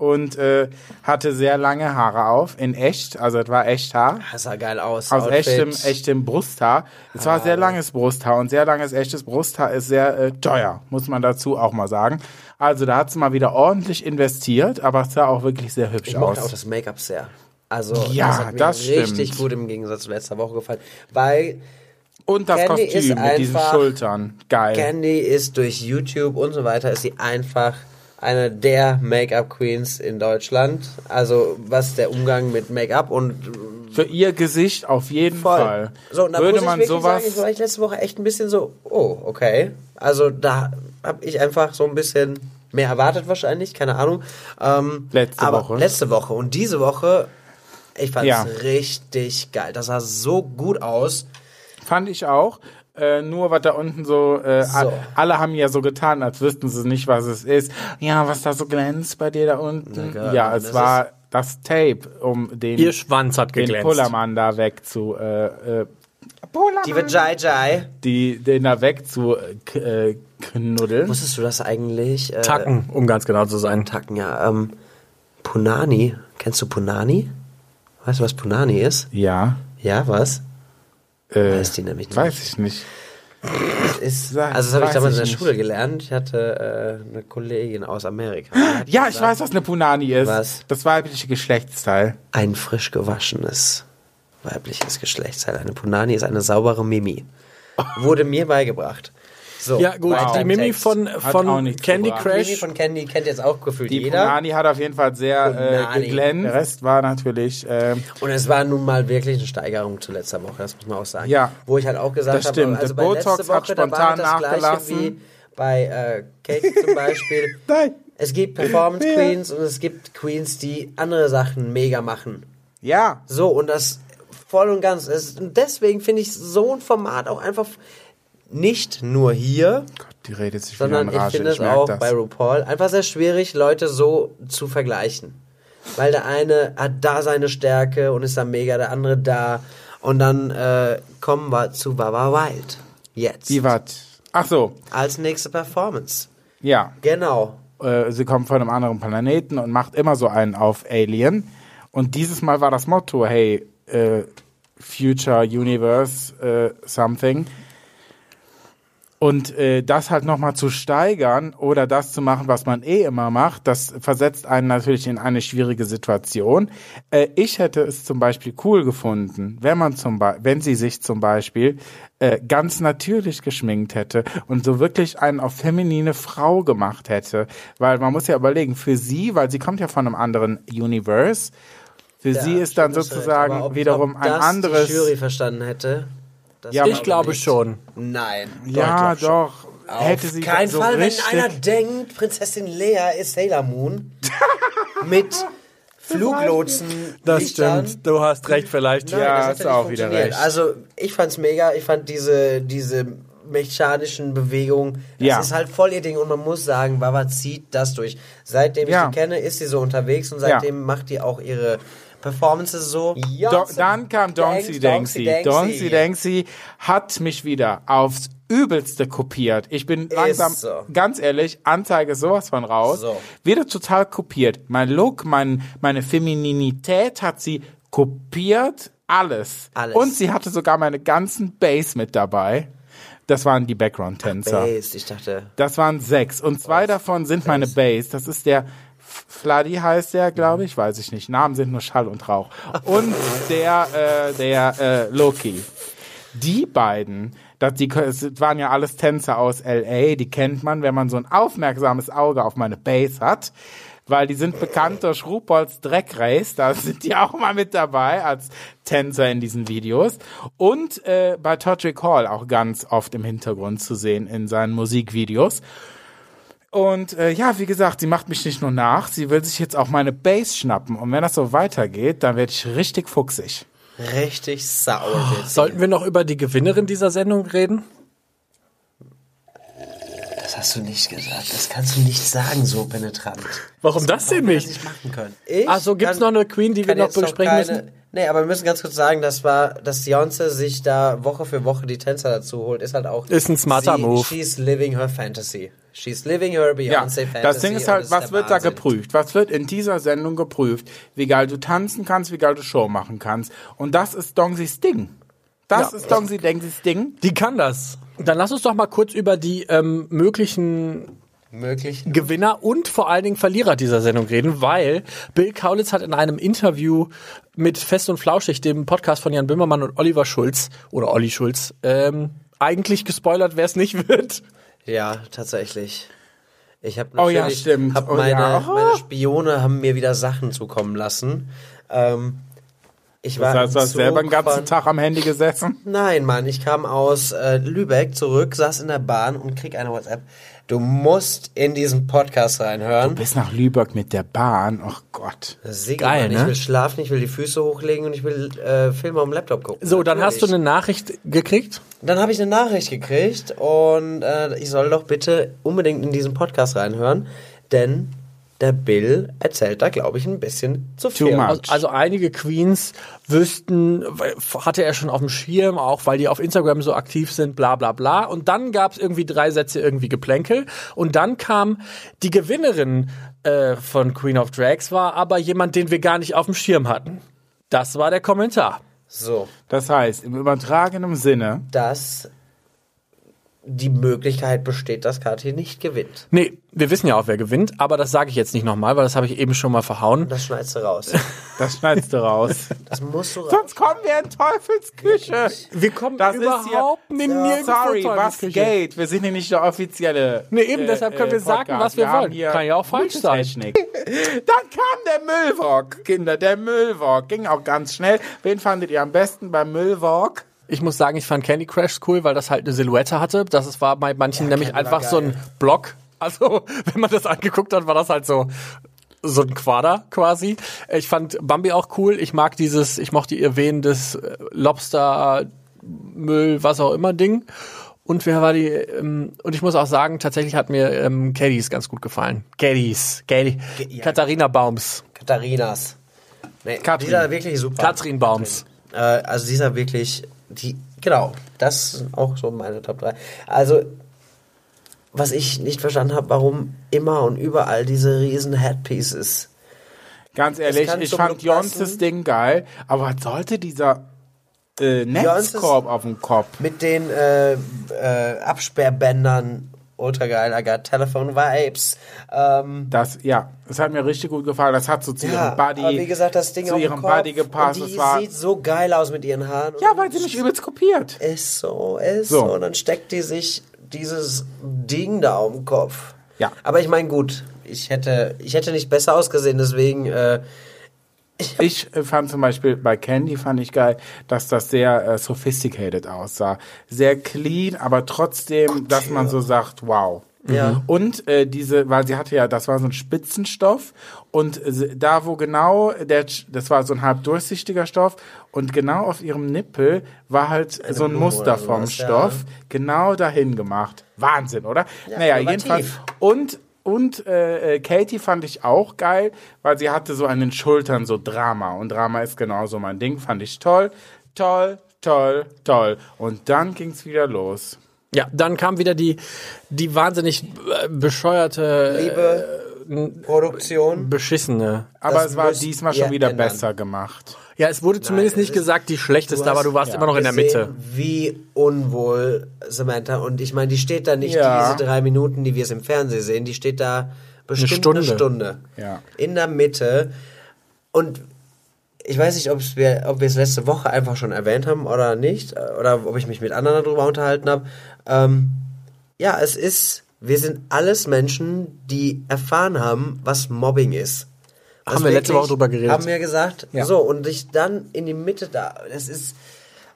und äh, hatte sehr lange Haare auf, in echt, also es war echt Haar. Das sah geil aus. Aus Outfit. echtem, echtem Brusthaar. Es war sehr langes Brusthaar und sehr langes echtes Brusthaar ist sehr äh, teuer, muss man dazu auch mal sagen. Also da hat sie mal wieder ordentlich investiert, aber es sah auch wirklich sehr hübsch Ich mochte aus. auch das Make-up sehr. Also Ja, das hat mir das richtig stimmt. gut im Gegensatz zu letzter Woche gefallen. Weil Und das Candy Kostüm mit diesen Schultern. Geil. Candy ist durch YouTube und so weiter, ist sie einfach eine der Make-up-Queens in Deutschland. Also was der Umgang mit Make-up und Für ihr Gesicht auf jeden voll. Fall. So, und da Würde muss man ich wirklich sowas. sagen, ich war ich letzte Woche echt ein bisschen so, oh, okay. Also da habe ich einfach so ein bisschen mehr erwartet wahrscheinlich, keine Ahnung. Ähm, Letzte aber Woche. Letzte Woche. Und diese Woche, ich fand es Ja. richtig geil. Das sah so gut aus. Fand ich auch. Äh, nur was da unten so, äh, So. alle haben ja so getan, als wüssten sie nicht, was es ist. Ja, was da so glänzt bei dir da unten. Na, ja, das es war das Tape, um den, ihr Schwanz hat den geglänzt. Pullermann da weg zu, äh, äh, Pullermann. Die Vajay Jai. die, den da weg zu äh, äh, knuddeln. Wusstest du das eigentlich? Äh, Tacken, um ganz genau zu sein. Tacken, ja. Ähm, Punani. Kennst du Punani? Weißt du, was Punani ist? Ja, Ja, was? Äh, Weiß die nämlich nicht. weiß ich nicht. Ist, also das habe ich damals ich in der nicht. Schule gelernt. Ich hatte äh, eine Kollegin aus Amerika. Ja, ich gesagt, weiß, was eine Punani ist. Was? Das weibliche Geschlechtsteil. Ein frisch gewaschenes weibliches Geschlechtsteil. Eine Punani ist eine saubere Mimi. Wurde mir beigebracht. So, Ja gut, weiter die im Mimi von, von Candy gebracht. Mimi Crash. von Candy kennt jetzt auch gefühlt Die jeder. Punani hat auf jeden Fall sehr äh, geglänzt. Der Rest war natürlich äh, Und es war nun mal wirklich eine Steigerung zu letzter Woche, das muss man auch sagen. Ja. Wo ich halt auch gesagt Das habe, also bei Botox letzte hat Woche, da war spontan das gleiche nachgelassen. wie bei äh, Cake zum Beispiel. Nein. Es gibt Performance Ja. Queens und es gibt Queens, die andere Sachen mega machen. ja, So, und das voll und ganz ist. Und deswegen finde ich so ein Format auch einfach nicht nur hier, Gott, die redet sich sondern ich Rage. finde es auch das. bei RuPaul einfach sehr schwierig, Leute so zu vergleichen. Weil der eine hat da seine Stärke und ist da mega, der andere da. Und dann äh, kommen wir zu Baba Wild. Jetzt. Wie wat? Ach so, Als nächste Performance. ja. Genau. Äh, sie kommt von einem anderen Planeten und macht immer so einen auf Alien. Und dieses Mal war das Motto, hey, äh, Future Universe äh, something. Und äh, das halt nochmal zu steigern oder das zu machen, was man eh immer macht, das versetzt einen natürlich in eine schwierige Situation. Äh, ich hätte es zum Beispiel cool gefunden, wenn man zum Be wenn sie sich zum Beispiel äh, ganz natürlich geschminkt hätte und so wirklich einen auf feminine Frau gemacht hätte. Weil man muss ja überlegen, für sie, weil sie kommt ja von einem anderen Universe, für sie ist dann sozusagen wiederum ob ein anderes. Die Jury verstanden hätte. Das Ja, Ich glaube nicht. schon. Nein. ja, ich schon. doch. hätte Auf sie keinen so Fall, wenn einer denkt, Prinzessin Lea ist Sailor Moon mit Fluglotsen. Das Lichtern. stimmt. Du hast recht, vielleicht. Nein, Ja, hast ja du auch wieder recht. Also ich fand's mega. Ich fand diese diese mechanischen Bewegungen, das Ja. ist halt voll ihr Ding und man muss sagen, Baba zieht das durch. Seitdem ich Ja. sie kenne, ist sie so unterwegs und seitdem macht die auch ihre Performances so. Do, dann kam Doncy Dancy. Doncy Dancy hat mich wieder aufs Übelste kopiert. Ich bin langsam, so. ganz ehrlich, Anzeige sowas von raus. So. Wieder total kopiert. Mein Look, mein, meine Femininität hat sie kopiert. Alles. Alles. Und sie hatte sogar meine ganzen Bass mit dabei. Das waren die Background-Tänzer. Bass, ich dachte. Das waren sechs. Und zwei davon sind meine Bass. Das ist der Fladdy heißt der, glaube ich, weiß ich nicht. Namen sind nur Schall und Rauch. Und der, äh, der äh, Loki. Die beiden, das, die es waren ja alles Tänzer aus LA, die kennt man, wenn man so ein aufmerksames Auge auf meine Bass hat. Weil die sind bekannt durch RuPaul's Drag Race, da sind die auch mal mit dabei als Tänzer in diesen Videos. Und äh, bei Todrick Hall auch ganz oft im Hintergrund zu sehen in seinen Musikvideos. Und äh, ja, wie gesagt, sie macht mich nicht nur nach, sie will sich jetzt auch meine Bass schnappen. Und wenn das so weitergeht, dann werde ich richtig fuchsig. Richtig sauer. sie. Sollten wir noch über die Gewinnerin dieser Sendung reden? Das hast du nicht gesagt. Das kannst du nicht sagen, so penetrant. Warum das denn Hätte nicht? ich machen können. Ich Ach so, gibt's kann- noch eine Queen, die wir noch besprechen keine- müssen? Nee, aber wir müssen ganz kurz sagen, das war, dass Beyoncé sich da Woche für Woche die Tänzer dazu holt, ist halt auch. Ist ein smarter sie, Move. She's living her fantasy. She's living her Ja, Beyoncé fantasy. das Ding ist halt, was wird da Wahnsinn. geprüft? Was wird in dieser Sendung geprüft? Wie geil du tanzen kannst, wie geil du Show machen kannst. Und das ist Dongsis Ding. Das Ja. ist Dongsi Dengsis Ding. Die kann das. Dann lass uns doch mal kurz über die ähm, möglichen Möglich. Gewinner und vor allen Dingen Verlierer dieser Sendung reden, weil Bill Kaulitz hat in einem Interview mit Fest und Flauschig, dem Podcast von Jan Böhmermann und Oliver Schulz oder Olli Schulz, ähm, eigentlich gespoilert, wer es nicht wird. Ja, tatsächlich. Ich habe Oh natürlich, ja, stimmt. Hab Oh meine, ja. Meine Spione haben mir wieder Sachen zukommen lassen. Ähm, ich war Das heißt, du hast selber den ganzen Tag am Handy gesessen. Nein, Mann, ich kam aus äh, Lübeck zurück, saß in der Bahn und krieg eine WhatsApp. Du musst in diesen Podcast reinhören. Bis nach Lübeck mit der Bahn. Oh Gott. Sigi, Geil, Mann, ne? Ich will schlafen, ich will die Füße hochlegen und ich will äh, Filme auf dem Laptop gucken. So, dann hast du eine Nachricht gekriegt. Dann habe ich eine Nachricht gekriegt und äh, ich soll doch bitte unbedingt in diesen Podcast reinhören, denn der Bill erzählt da, glaube ich, ein bisschen zu viel. much. Also, also einige Queens wüssten, hatte er schon auf dem Schirm, auch weil die auf Instagram so aktiv sind, bla bla bla. Und dann gab es irgendwie drei Sätze irgendwie Geplänkel. Und dann kam die Gewinnerin äh, von Queen of Drags, war aber jemand, den wir gar nicht auf dem Schirm hatten. Das war der Kommentar. So, Das heißt, im übertragenen Sinne, dass die Möglichkeit besteht, dass Kathi nicht gewinnt. Nee, wir wissen ja auch, wer gewinnt, aber das sage ich jetzt nicht nochmal, weil das habe ich eben schon mal verhauen. Das schneidest du raus. das schneidest du raus. Das musst du raus. Sonst kommen wir in Teufels Küche. Wir kommen Das ist überhaupt hier, nicht nirgendwo Sorry, was Teufelsküche. geht? Wir sind hier nicht der offizielle. Nee, eben, deshalb können wir sagen, Podcast. was wir haben wollen. hier Kann ja auch falsch sein. Dann kam der Müllwalk, Kinder, der Müllwalk. Ging auch ganz schnell. Wen fandet ihr am besten beim Müllwalk? Ich muss sagen, ich fand Candy Crush cool, weil das halt eine Silhouette hatte. Das war bei manchen nämlich Candy war einfach so ein. Block. Also, wenn man das angeguckt hat, war das halt so so ein Quader quasi. Ich fand Bambi auch cool. Ich mag dieses, ich mochte ihr Wehen des äh, Lobster Müll, was auch immer Ding. Und wer war die? Ähm, und ich muss auch sagen, tatsächlich hat mir ähm, Caddies ganz gut gefallen. Caddies, Caddy, ja. Katharina Baums, Katharinas. Nee, Katrin. Dieser wirklich super. Katrin Baums. Äh, also dieser wirklich, die, genau, das sind auch so meine Top 3. Also, was ich nicht verstanden habe, warum immer und überall diese riesen Headpieces. Ganz ehrlich, ich fand Jonses. Ding geil, aber was sollte dieser äh, Netzkorb auf dem Kopf? Mit den äh, äh, Absperrbändern, ultra geil, I got telephone vibes. Ähm, Das, ja, das hat mir richtig gut gefallen. Das hat so zu ja, ihrem Buddy, aber wie gesagt, das Ding zu ihrem Kopf, Buddy gepasst. Und die war, sieht so geil aus mit ihren Haaren. ja, weil sie mich übelst kopiert. Ist so, ist So. so. Und dann steckt die sich dieses Ding da auf dem Kopf. Ja. Aber ich meine, gut, ich hätte, ich hätte nicht besser ausgesehen, deswegen, äh, Ich äh, fand zum Beispiel bei Candy fand ich geil, dass das sehr äh, sophisticated aussah. Sehr clean, aber trotzdem, dass man so sagt, wow. Ja. Und äh, diese, weil sie hatte ja, das war so ein Spitzenstoff und äh, da wo genau, der, das war so ein halb durchsichtiger Stoff und genau auf ihrem Nippel war halt so ein Blume Muster vom ja. Stoff, genau dahin gemacht. Wahnsinn, oder? naja, innovativ. jedenfalls. Und und äh, äh, Katie fand ich auch geil, weil sie hatte so an den Schultern so Drama. Und Drama ist genauso mein Ding. Fand ich toll, toll, toll, toll. Und dann ging's wieder los. Ja, dann kam wieder die, die wahnsinnig äh, bescheuerte, Liebe Produktion. beschissene. Aber Das es war diesmal schon wieder ändern. besser gemacht. Ja, es wurde zumindest Nein, nicht gesagt, die schlechteste, aber du warst ja, immer noch in der Mitte. Wie unwohl Samantha und ich meine, die steht da nicht Ja. diese drei Minuten, die wir es im Fernsehen sehen, die steht da bestimmt Stunde. eine Stunde. Ja. In der Mitte und ich weiß nicht, ob's wir, ob wir es letzte Woche einfach schon erwähnt haben oder nicht, oder ob ich mich mit anderen darüber unterhalten habe. Ähm, ja, es ist, wir sind alles Menschen, die erfahren haben, was Mobbing ist. Haben wir letzte Woche drüber geredet. Haben wir gesagt. Ja. So, und ich dann in die Mitte da, das ist,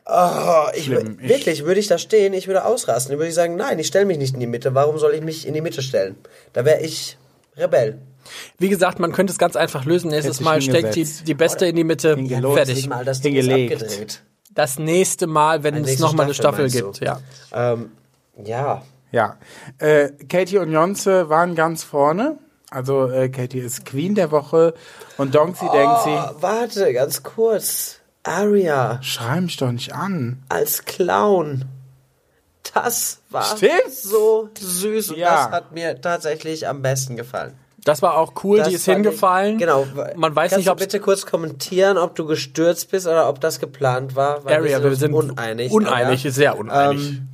oh, ich, Schlimm. Ich- wirklich, würde ich da stehen, ich würde ausrasten. Dann würde ich sagen, nein, ich stelle mich nicht in die Mitte. Warum soll ich mich in die Mitte stellen? Da wäre ich Rebell. Wie gesagt, man könnte es ganz einfach lösen. Nächstes Mal steckt die, die Beste in die Mitte. Hingelegt. Fertig. Mal, das Ding abgedreht. Das nächste Mal, wenn es nochmal eine Staffel, gibt. Ja. Ähm, ja. Ja. Äh, Katie und Jonze waren ganz vorne. Also äh, Katie ist Queen der Woche und Donksy denkt sie, Oh, warte, ganz kurz. Aria schrei mich doch nicht an. als Clown. Das war Stimmt. so süß und Ja. das hat mir tatsächlich am besten gefallen. Das war auch cool, Das die ist fand ich- hingefallen. Genau. Man weiß Kannst nicht, ob bitte kurz kommentieren, ob du gestürzt bist oder ob das geplant war. Weil Area, wir uns sind uneinig. uneinig, aber, sehr uneinig. Ähm,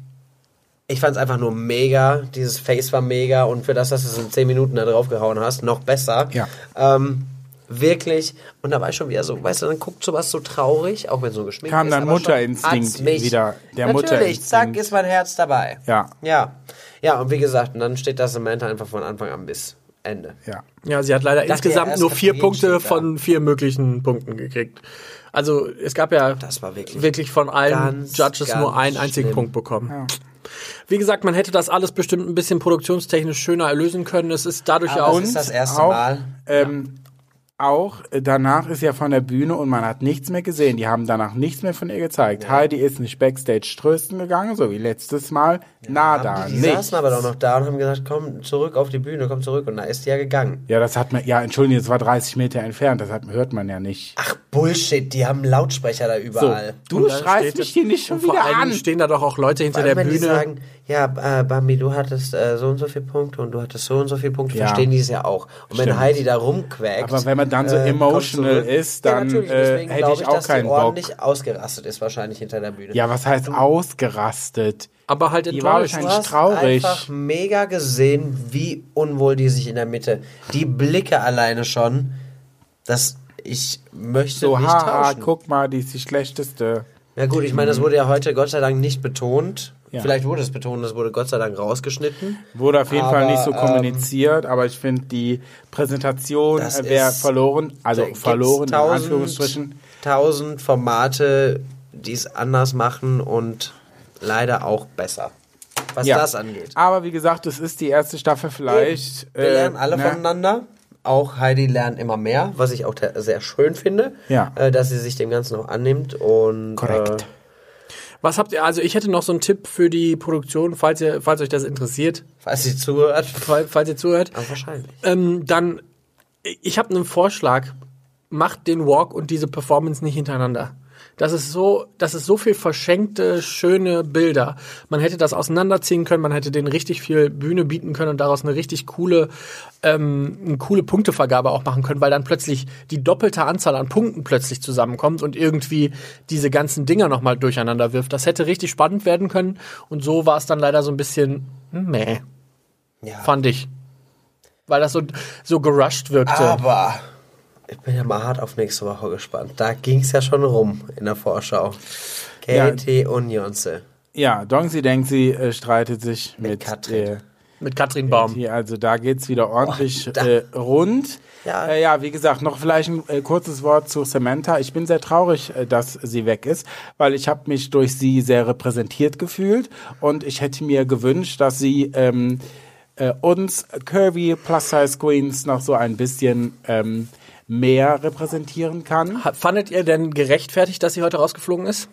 ich fand es einfach nur mega. Dieses Face war mega und für das, dass du es in 10 Minuten da draufgehauen hast, noch besser. Ja. Ähm, wirklich. Und da war ich schon wieder so, weißt du, dann guckt sowas so traurig, auch wenn so geschminkt Kam ist. dann aber schon Mutterinstinkt wieder. Der Natürlich, Mutterinstinkt. zack, ist mein Herz dabei. Ja. Ja. Ja, und wie gesagt, und dann steht das Samantha einfach von Anfang an bis Ende. Ja. Ja, sie hat leider dachte, insgesamt nur vier Punkte von vier möglichen Punkten gekriegt. Also es gab ja Das war wirklich wirklich von allen ganz, Judges nur ganz einen einzigen schlimm. Punkt bekommen. Wie gesagt, man hätte das alles bestimmt ein bisschen produktionstechnisch schöner erlösen können. Es ist dadurch ja Aber auch es ist das erste auch, Mal. Ähm, auch danach ist ja von der Bühne und man hat nichts mehr gesehen. Die haben danach nichts mehr von ihr gezeigt. Heidi ist nicht backstage trösten gegangen, so wie letztes Mal. Nada, die, die nichts. saßen aber doch noch da und haben gesagt, komm zurück auf die Bühne, komm zurück. Und da ist die ja gegangen. Ja, das hat man, ja, entschuldigung, es war 30 Meter entfernt, das hat, hört man ja nicht. Ach, Bullshit, die haben Lautsprecher da So, überall. du Und dann schreist mich hier nicht schon wieder allem an. stehen da doch auch Leute hinter der Bühne. die sagen, ja, äh, Bambi, du hattest äh, so und so viele Punkte und du hattest so und so viele Punkte, Ja. verstehen die es ja auch. Und wenn Stimmt. Heidi da rumquäkt. Aber wenn man dann so äh, emotional ist, dann, ja, natürlich, äh, deswegen hätte glaub ich auch dass keinen die Bock. ordentlich ausgerastet ist, wahrscheinlich hinter der Bühne. Ja, was heißt ausgerastet? aber halt Die war enttäuscht. wahrscheinlich Du hast traurig. einfach mega gesehen, wie unwohl die sich in der Mitte. Die Blicke alleine schon, dass ich möchte So, nicht haha, tauschen. guck mal, die ist die schlechteste. Ja gut, ich meine, das wurde ja heute Gott sei Dank nicht betont. Ja. Vielleicht wurde es betont, das wurde Gott sei Dank rausgeschnitten. Wurde auf jeden Fall Aber, nicht so ähm, kommuniziert, aber ich finde, die Präsentation wäre verloren, also verloren in tausend- Anführungsstrichen. Tausend Formate, die es anders machen und leider auch besser. Was Ja. das angeht. Aber wie gesagt, es ist die erste Staffel vielleicht. Wir äh, lernen alle ne? voneinander. Auch Heidi lernt immer mehr, was ich auch sehr schön finde, Ja. äh, dass sie sich dem Ganzen auch annimmt. Und, Korrekt. Äh, Was habt ihr, also ich hätte noch so einen Tipp für die Produktion, falls ihr, falls euch das interessiert, falls sie zuhört, falls, falls ihr zuhört. aber wahrscheinlich. Ähm, dann, ich habe einen Vorschlag. Macht den Walk und diese Performance nicht hintereinander. Das ist so, das ist so viel verschenkte, schöne Bilder. Man hätte das auseinanderziehen können, man hätte denen richtig viel Bühne bieten können und daraus eine richtig coole, ähm, eine coole Punktevergabe auch machen können, weil dann plötzlich die doppelte Anzahl an Punkten plötzlich zusammenkommt und irgendwie diese ganzen Dinger nochmal durcheinander wirft. Das hätte richtig spannend werden können und so war es dann leider so ein bisschen, meh, Ja. fand ich. Weil das so, so gerusht wirkte. Aber ich bin ja mal hart auf nächste Woche gespannt. Da ging es ja schon rum in der Vorschau. Katie und Jonze. Ja, Dongsi denkt, sie äh, streitet sich Mit mit, Katrin. äh, Mit Katrin Baum. Hier, also da geht's wieder ordentlich da- äh, rund. Ja. Ja. Äh, ja, wie gesagt, noch vielleicht ein äh, kurzes Wort zu Samantha. Ich bin sehr traurig, äh, dass sie weg ist, weil ich habe mich durch sie sehr repräsentiert gefühlt und ich hätte mir gewünscht, dass sie ähm, äh, uns Curvy Plus Size Queens noch so ein bisschen ähm, mehr repräsentieren kann. Fandet ihr denn gerechtfertigt, dass sie heute rausgeflogen ist?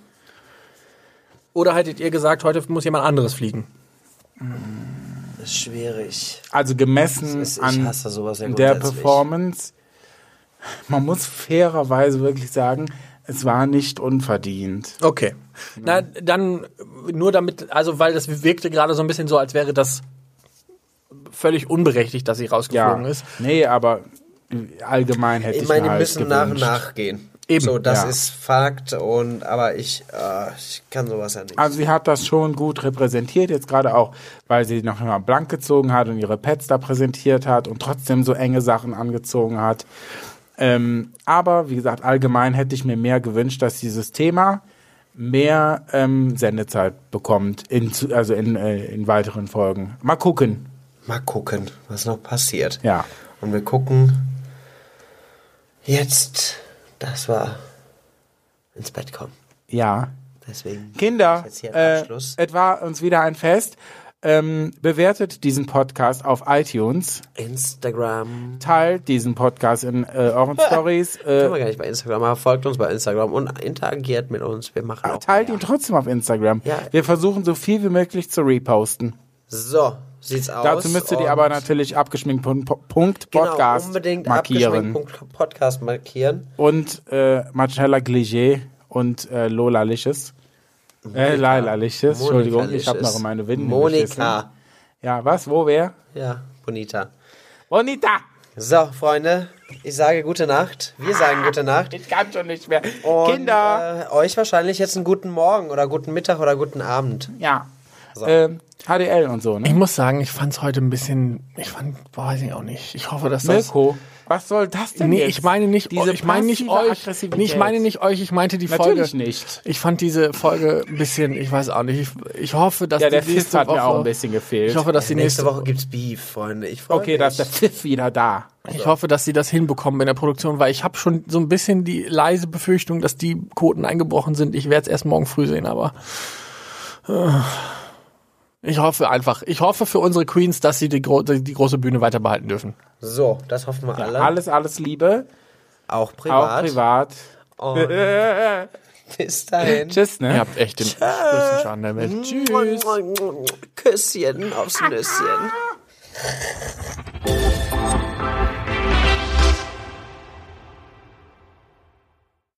Oder hättet ihr gesagt, heute muss jemand anderes fliegen? Das ist schwierig. Also gemessen ist- an ja der. Performance, man muss fairerweise wirklich sagen, es war nicht unverdient. Okay. Na, dann nur damit, also weil das wirkte gerade so ein bisschen so, als wäre das völlig unberechtigt, dass sie rausgeflogen Ja, ist. nee, aber allgemein hätte ich, Ich meine, mir die halt müssen nach und gewünscht. nach gehen. Eben, So, das ja. ist Fakt und aber ich, äh, ich kann sowas ja nicht. Also sie hat das schon gut repräsentiert, jetzt gerade auch, weil sie noch immer blank gezogen hat und ihre Pets da präsentiert hat und trotzdem so enge Sachen angezogen hat. Ähm, aber wie gesagt, allgemein hätte ich mir mehr gewünscht, dass dieses Thema mehr ähm, Sendezeit bekommt, in, also in, äh, in weiteren Folgen. Mal gucken. Mal gucken, was noch passiert. Ja. Und wir gucken jetzt, dass wir ins Bett kommen. Ja. Deswegen. Kinder, äh, es war uns wieder ein Fest. Ähm, bewertet diesen Podcast auf iTunes, Instagram. teilt diesen Podcast in äh, euren Stories, Können wir äh, gar nicht bei Instagram, aber folgt uns bei Instagram und interagiert mit uns. Wir machen auch teilt mehr. ihn trotzdem auf Instagram. Ja. Wir versuchen so viel wie möglich zu reposten. So, sieht's aus. Dazu müsst ihr die aber natürlich abgeschminkt Punkt, genau, Podcast unbedingt markieren. abgeschminkt Punkt Podcast markieren. Und äh, Marcella Gliger und äh, Lola Licious. Äh, Laila Licious, Entschuldigung, ich habe noch meine Winden Monika. Ja, was? Wo, wer? Ja, Bonita. Bonita! So, Freunde, ich sage gute Nacht. Wir sagen gute Nacht. Ich kann schon nicht mehr. Und, Kinder! Äh, euch wahrscheinlich jetzt einen guten Morgen oder guten Mittag oder guten Abend. Ja. Ähm, HDL und so, Ich ne? muss sagen, ich fand es heute ein bisschen, ich fand, weiß ich auch nicht. Ich hoffe, dass das... Mirko, was soll das denn Nee, jetzt? ich meine nicht, Diese ich meine nicht euch. Nee, ich meine nicht euch, ich meinte die Natürlich Folge. nicht. Ich fand diese Folge ein bisschen, ich weiß auch nicht. Ich, ich hoffe, dass Ja, der die Pfiff nächste hat Woche, mir auch ein bisschen gefehlt. Ich hoffe, dass die Nächste nächste, Woche gibt's Beef, Freunde. Ich freue okay, mich. da ist der Pfiff wieder da. ich hoffe, dass sie das hinbekommen in der Produktion, weil ich habe schon so ein bisschen die leise Befürchtung, dass die Quoten eingebrochen sind. Ich werde es erst morgen früh sehen, aber äh, ich hoffe einfach, ich hoffe für unsere Queens, dass sie die, gro die, die große Bühne weiter behalten dürfen. So, das hoffen wir alle. Alles, alles Liebe, Auch privat. auch privat. Und bis dahin. Tschüss, ne? Ihr habt echt den größten Schaden der Welt. Tschüss. Küsschen aufs Nüsschen.